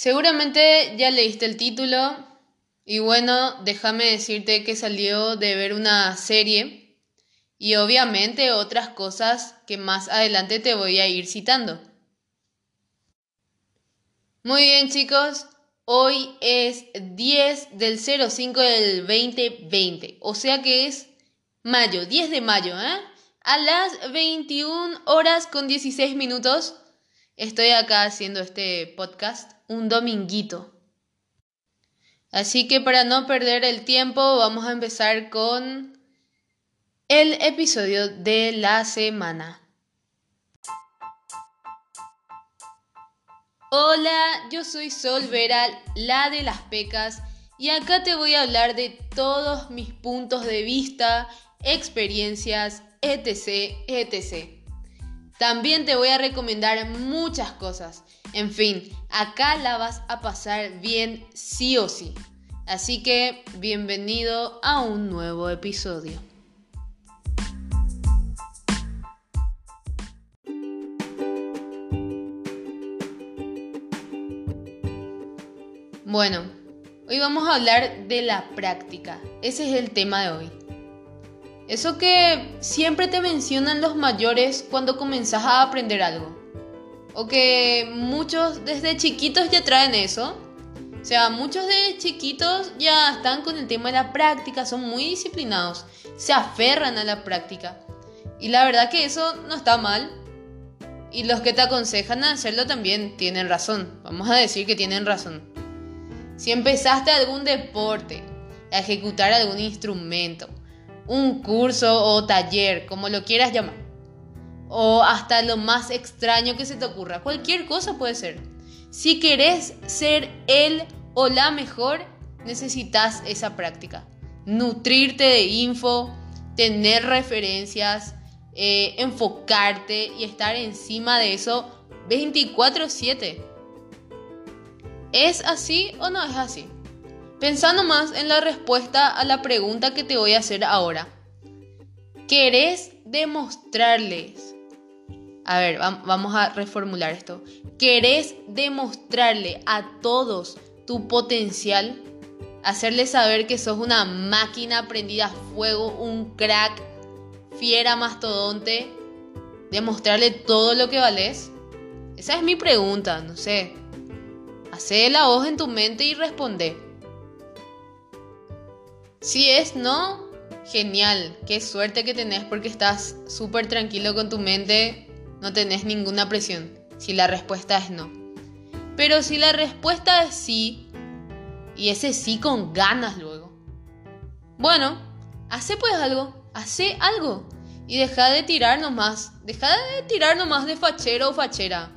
Seguramente ya leíste el título y bueno, déjame decirte que salió de ver una serie y obviamente otras cosas que más adelante te voy a ir citando. Muy bien chicos, hoy es 10 del 05 del 2020, o sea que es mayo, 10 de mayo, ¿eh? A las 21 horas con 16 minutos estoy acá haciendo este podcast, un dominguito. Así que para no perder el tiempo, vamos a empezar con el episodio de la semana. Hola, yo soy Sol Vera, la de las pecas, y acá te voy a hablar de todos mis puntos de vista, experiencias, etc, etc. También te voy a recomendar muchas cosas. En fin, acá la vas a pasar bien sí o sí. Así que bienvenido a un nuevo episodio. Bueno, hoy vamos a hablar de la práctica. Ese es el tema de hoy. Eso que siempre te mencionan los mayores cuando comenzás a aprender algo. O que muchos desde chiquitos ya traen eso. O sea, muchos de chiquitos ya están con el tema de la práctica, son muy disciplinados, se aferran a la práctica. Y la verdad que eso no está mal. Y los que te aconsejan hacerlo también tienen razón. Vamos a decir que tienen razón. Si empezaste algún deporte, a ejecutar algún instrumento, un curso o taller, como lo quieras llamar. O hasta lo más extraño que se te ocurra. Cualquier cosa puede ser. Si querés ser el o la mejor, necesitas esa práctica. Nutrirte de info, tener referencias, eh, enfocarte y estar encima de eso 24/7. ¿Es así o no es así? Pensando más en la respuesta a la pregunta que te voy a hacer ahora. ¿Querés demostrarles? A ver, vamos a reformular esto. ¿Querés demostrarle a todos tu potencial? Hacerles saber que sos una máquina prendida a fuego, un crack, fiera mastodonte. Demostrarle todo lo que vales. Esa es mi pregunta, no sé. Hacé la voz en tu mente y responde. Si es no, genial, qué suerte que tenés porque estás súper tranquilo con tu mente, no tenés ninguna presión, si la respuesta es no. Pero si la respuesta es sí, y ese sí con ganas luego, bueno, hace pues algo, hace algo. Y deja de tirar nomás, deja de tirar nomás de fachero o fachera.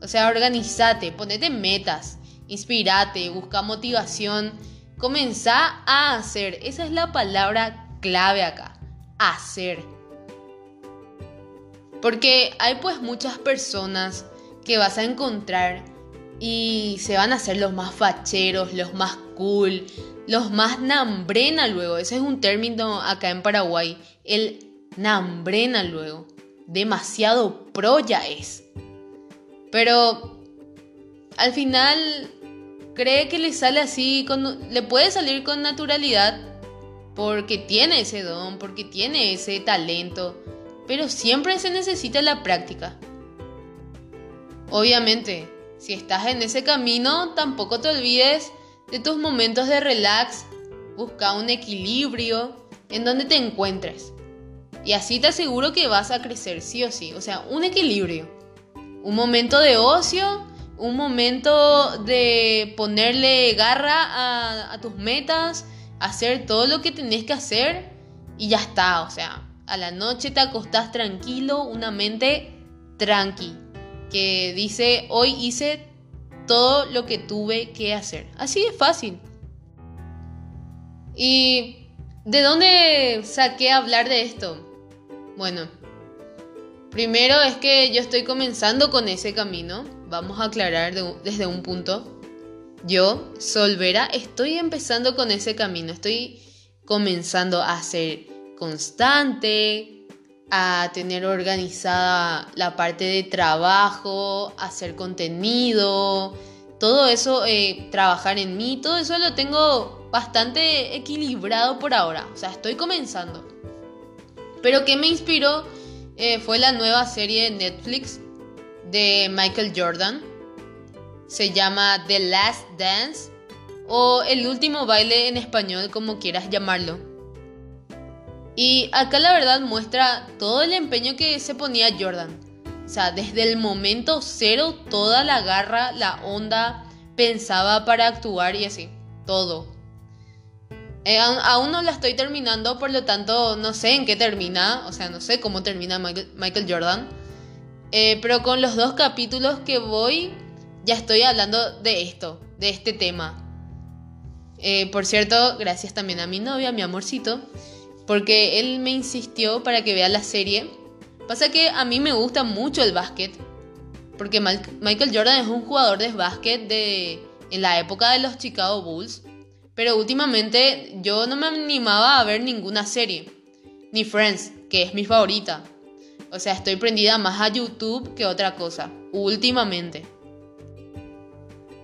O sea, organizate, ponete metas, inspirate, busca motivación Comenzá a hacer. Esa es la palabra clave acá. Hacer. Porque hay pues muchas personas que vas a encontrar y se van a hacer los más facheros, los más cool, los más nambrena luego. Ese es un término acá en Paraguay. El nambrena luego. Demasiado pro ya es. Pero al final cree que le sale así, le puede salir con naturalidad porque tiene ese don, porque tiene ese talento, pero siempre se necesita la práctica. Obviamente, si estás en ese camino, tampoco te olvides de tus momentos de relax, busca un equilibrio en donde te encuentres. Y así te aseguro que vas a crecer sí o sí, o sea, un equilibrio. Un momento de ocio un momento de ponerle garra a, tus metas, hacer todo lo que tenés que hacer y ya está. O sea, a la noche te acostás tranquilo, una mente tranqui, que dice, hoy hice todo lo que tuve que hacer. Así de fácil. ¿Y de dónde saqué hablar de esto? Bueno, primero es que yo estoy comenzando con ese camino vamos a aclarar desde un punto. Yo, Solvera, estoy empezando con ese camino, estoy comenzando a ser constante, a tener organizada la parte de trabajo, hacer contenido, todo eso, eh, trabajar en mí, todo eso lo tengo bastante equilibrado por ahora. O sea, estoy comenzando. Pero que me inspiró eh, fue la nueva serie de Netflix de Michael Jordan. Se llama The Last Dance o El último baile en español, como quieras llamarlo. Y acá la verdad muestra todo el empeño que se ponía Jordan. O sea, desde el momento cero, toda la garra, la onda, pensaba para actuar y así. Todo. Eh, aún, no la estoy terminando, por lo tanto no sé en qué termina. O sea, no sé cómo termina Michael, Jordan. Eh, pero con los dos capítulos que voy, ya estoy hablando de esto, de este tema. Eh, por cierto, gracias también a mi novia, mi amorcito, porque él me insistió para que vea la serie. Pasa que a mí me gusta mucho el básquet, porque Michael Jordan es un jugador de básquet de, en la época de los Chicago Bulls, pero últimamente yo no me animaba a ver ninguna serie, ni Friends, que es mi favorita. O sea, estoy prendida más a YouTube que otra cosa, últimamente.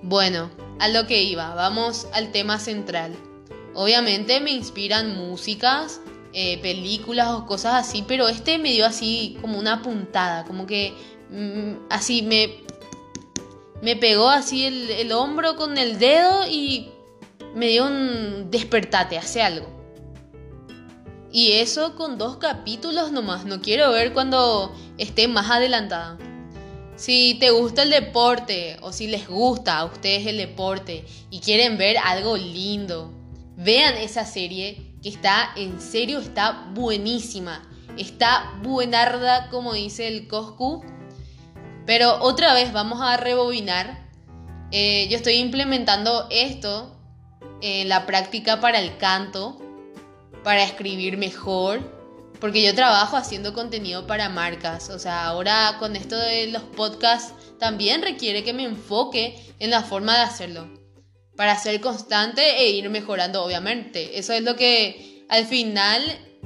Bueno, a lo que iba, vamos al tema central. Obviamente me inspiran músicas, eh, películas o cosas así, pero este me dio así como una puntada, como que mm, así me, me pegó así el, el hombro con el dedo y me dio un despertate, hace algo. Y eso con dos capítulos nomás, no quiero ver cuando esté más adelantada. Si te gusta el deporte o si les gusta a ustedes el deporte y quieren ver algo lindo, vean esa serie que está, en serio, está buenísima. Está buenarda, como dice el Coscu. Pero otra vez vamos a rebobinar. Eh, yo estoy implementando esto en la práctica para el canto, para escribir mejor porque yo trabajo haciendo contenido para marcas. O sea, ahora con esto de los podcasts también requiere que me enfoque en la forma de hacerlo. Para ser constante e ir mejorando, obviamente. Eso es lo que al final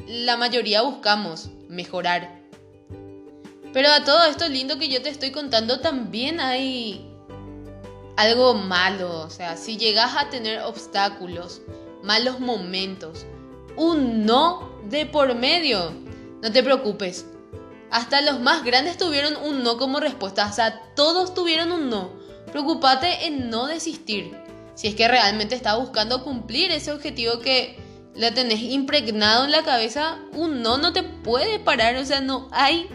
la mayoría buscamos, mejorar. Pero a todo esto lindo que yo te estoy contando también hay algo malo. O sea, si llegas a tener obstáculos, malos momentos, un no de por medio. No te preocupes. Hasta los más grandes tuvieron un no como respuesta. O sea, todos tuvieron un no. Preocúpate en no desistir. Si es que realmente estás buscando cumplir ese objetivo que la tenés impregnado en la cabeza, un no no te puede parar. O sea, no hay,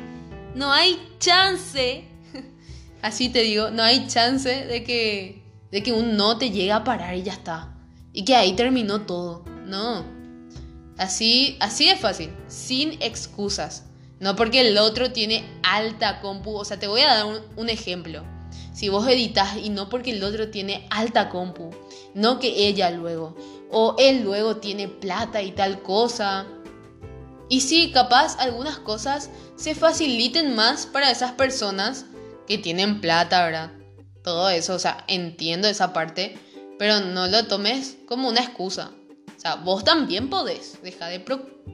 no hay chance. Así te digo, no hay chance de que, de que un no te llegue a parar y ya está. Y que ahí terminó todo. No. Así, así de fácil, sin excusas. No porque el otro tiene alta compu. O sea, te voy a dar un, ejemplo. Si vos editas y no porque el otro tiene alta compu, no que ella luego, o él luego tiene plata y tal cosa. Y sí, capaz algunas cosas se faciliten más para esas personas que tienen plata, ¿verdad? Todo eso, o sea, entiendo esa parte, pero no lo tomes como una excusa sea, vos también podés. Deja de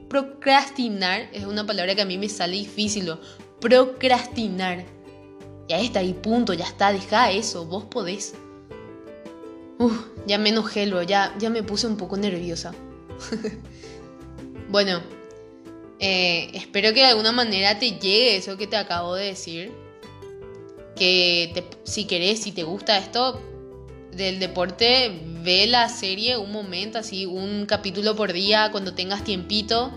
procrastinar. Es una palabra que a mí me sale difícil. Procrastinar. Ya está, y punto, ya está, deja eso, vos podés. Uf, ya me enojé luego, ya, ya me puse un poco nerviosa. bueno, eh, espero que de alguna manera te llegue eso que te acabo de decir. Que si querés, si te gusta esto, del deporte, ve la serie un momento, así, un capítulo por día, cuando tengas tiempito.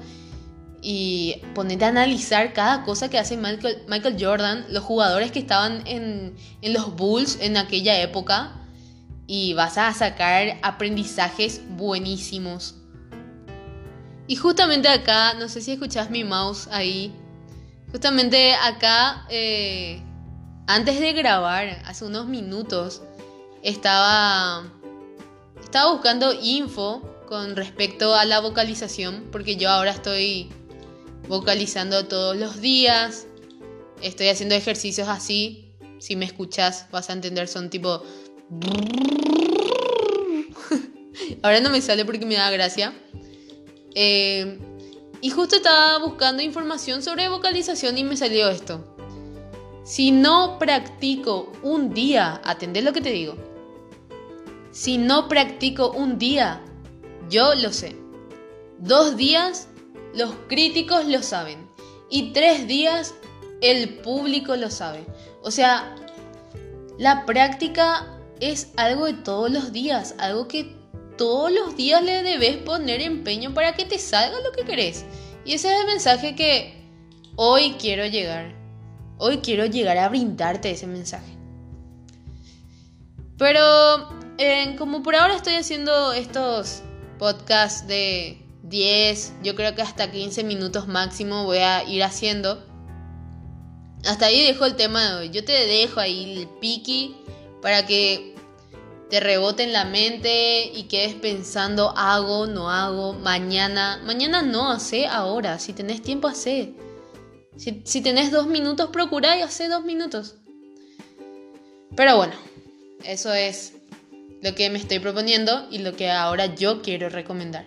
Y ponete a analizar cada cosa que hace Michael, Jordan, los jugadores que estaban en, en los Bulls en aquella época. Y vas a sacar aprendizajes buenísimos. Y justamente acá, no sé si escuchás mi mouse ahí. Justamente acá, eh, antes de grabar, hace unos minutos, estaba, estaba buscando info con respecto a la vocalización, porque yo ahora estoy vocalizando todos los días, estoy haciendo ejercicios así, si me escuchas vas a entender, son tipo... ahora no me sale porque me da gracia. Eh, y justo estaba buscando información sobre vocalización y me salió esto. Si no practico un día, atender lo que te digo, Si no practico un día, yo lo sé. Dos días, los críticos lo saben. Y tres días, el público lo sabe. O sea, la práctica es algo de todos los días, algo que todos los días le debes poner empeño para que te salga lo que querés. Y ese es el mensaje que hoy quiero llegar. Hoy quiero llegar a brindarte ese mensaje. Pero como por ahora estoy haciendo estos podcasts de 10, yo creo que hasta 15 minutos máximo voy a ir haciendo. Hasta ahí dejo el tema. Yo te dejo ahí el piqui para que te rebote en la mente y quedes pensando, hago, no hago, mañana. Mañana no, hace ahora. Si tenés tiempo, hace. Si, si tenés dos minutos, procura y hace dos minutos. Pero bueno, eso es lo que me estoy proponiendo y lo que ahora yo quiero recomendar.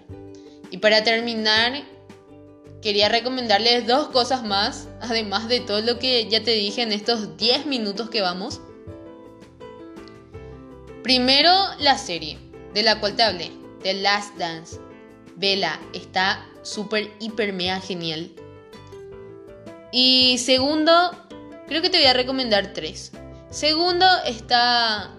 Y para terminar, quería recomendarles dos cosas más, además de todo lo que ya te dije en estos 10 minutos que vamos. Primero, la serie de la cual te hablé, The Last Dance. Vela, está súper, hiper, mega genial. Y segundo, creo que te voy a recomendar tres. Segundo, está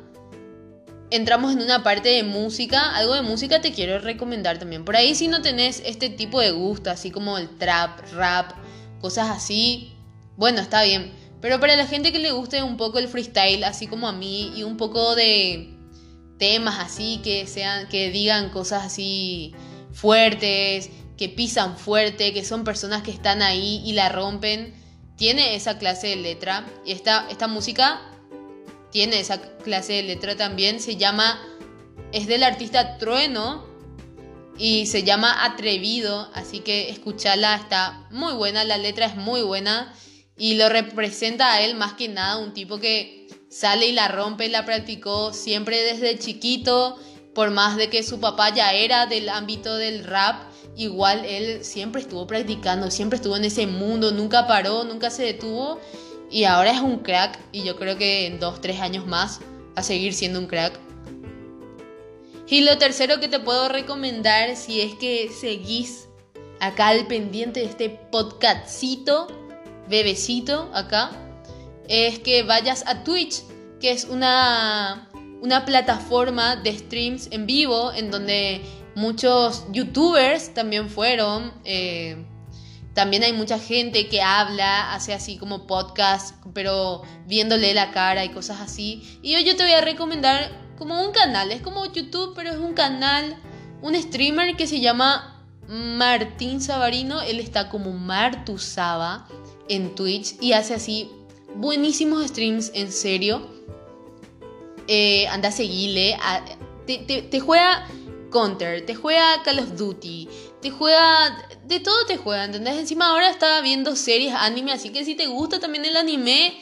entramos en una parte de música, algo de música te quiero recomendar también. Por ahí si no tenés este tipo de gusto, así como el trap, rap, cosas así, bueno, está bien. Pero para la gente que le guste un poco el freestyle, así como a mí, y un poco de temas así, que sean, que digan cosas así fuertes, que pisan fuerte, que son personas que están ahí y la rompen, tiene esa clase de letra. Y esta, esta música tiene esa clase de letra también. Se llama, es del artista Trueno y se llama Atrevido, así que escuchala, está muy buena, la letra es muy buena y lo representa a él más que nada, un tipo que sale y la rompe, la practicó siempre desde chiquito, por más de que su papá ya era del ámbito del rap, igual él siempre estuvo practicando, siempre estuvo en ese mundo, nunca paró, nunca se detuvo y ahora es un crack y yo creo que en dos, tres años más a seguir siendo un crack. Y lo tercero que te puedo recomendar si es que seguís acá al pendiente de este podcastcito, bebecito acá, es que vayas a Twitch, que es una, una plataforma de streams en vivo en donde muchos youtubers también fueron. Eh, también hay mucha gente que habla, hace así como podcast, pero viéndole la cara y cosas así. Y hoy yo te voy a recomendar como un canal, es como YouTube, pero es un canal, un streamer que se llama Martín Sabarino. Él está como Martusaba en Twitch y hace así buenísimos streams, en serio. Eh, anda a seguirle. te, te juega Counter, te juega Call of Duty, te juega. De todo te juega, ¿entendés? Encima ahora estaba viendo series, anime, así que si te gusta también el anime,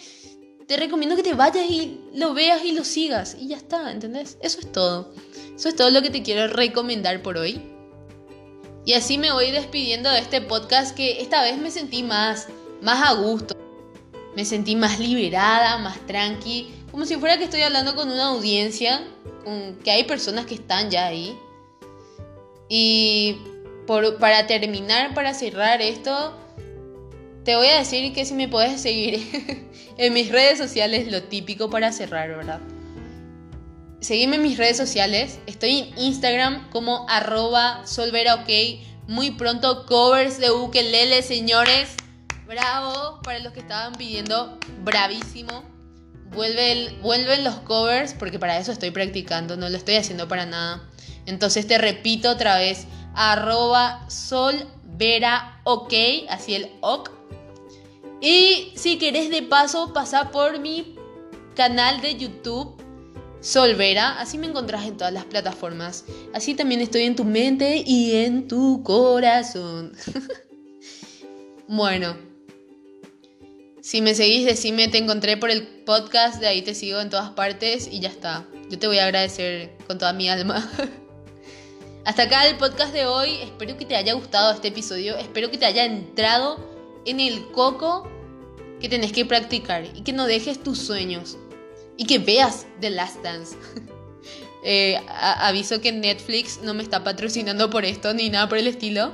te recomiendo que te vayas y lo veas y lo sigas. Y ya está, ¿entendés? Eso es todo. Eso es todo lo que te quiero recomendar por hoy. Y así me voy despidiendo de este podcast que esta vez me sentí más, más a gusto. Me sentí más liberada, más tranqui. Como si fuera que estoy hablando con una audiencia, con, que hay personas que están ya ahí. Y para terminar, para cerrar esto, te voy a decir que si me puedes seguir en mis redes sociales, lo típico para cerrar, ¿verdad? Seguime en mis redes sociales. Estoy en Instagram como arroba solveraok. Muy pronto covers de ukelele, señores. Bravo para los que estaban pidiendo. Bravísimo. Vuelven, vuelven los covers porque para eso estoy practicando. No lo estoy haciendo para nada. Entonces te repito otra vez, arroba solveraok, así el ok. Y si querés de paso, pasa por mi canal de YouTube, Solvera, así me encontrás en todas las plataformas. Así también estoy en tu mente y en tu corazón. bueno, si me seguís, decime, te encontré por el podcast, de ahí te sigo en todas partes y ya está. Yo te voy a agradecer con toda mi alma. Hasta acá el podcast de hoy. Espero que te haya gustado este episodio. Espero que te haya entrado en el coco que tenés que practicar y que no dejes tus sueños y que veas The Last Dance. Eh, aviso que Netflix no me está patrocinando por esto ni nada por el estilo.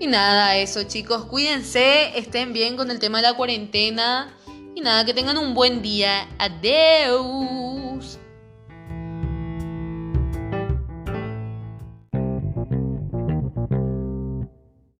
Y nada, eso chicos, cuídense, estén bien con el tema de la cuarentena y nada, que tengan un buen día. Adiós.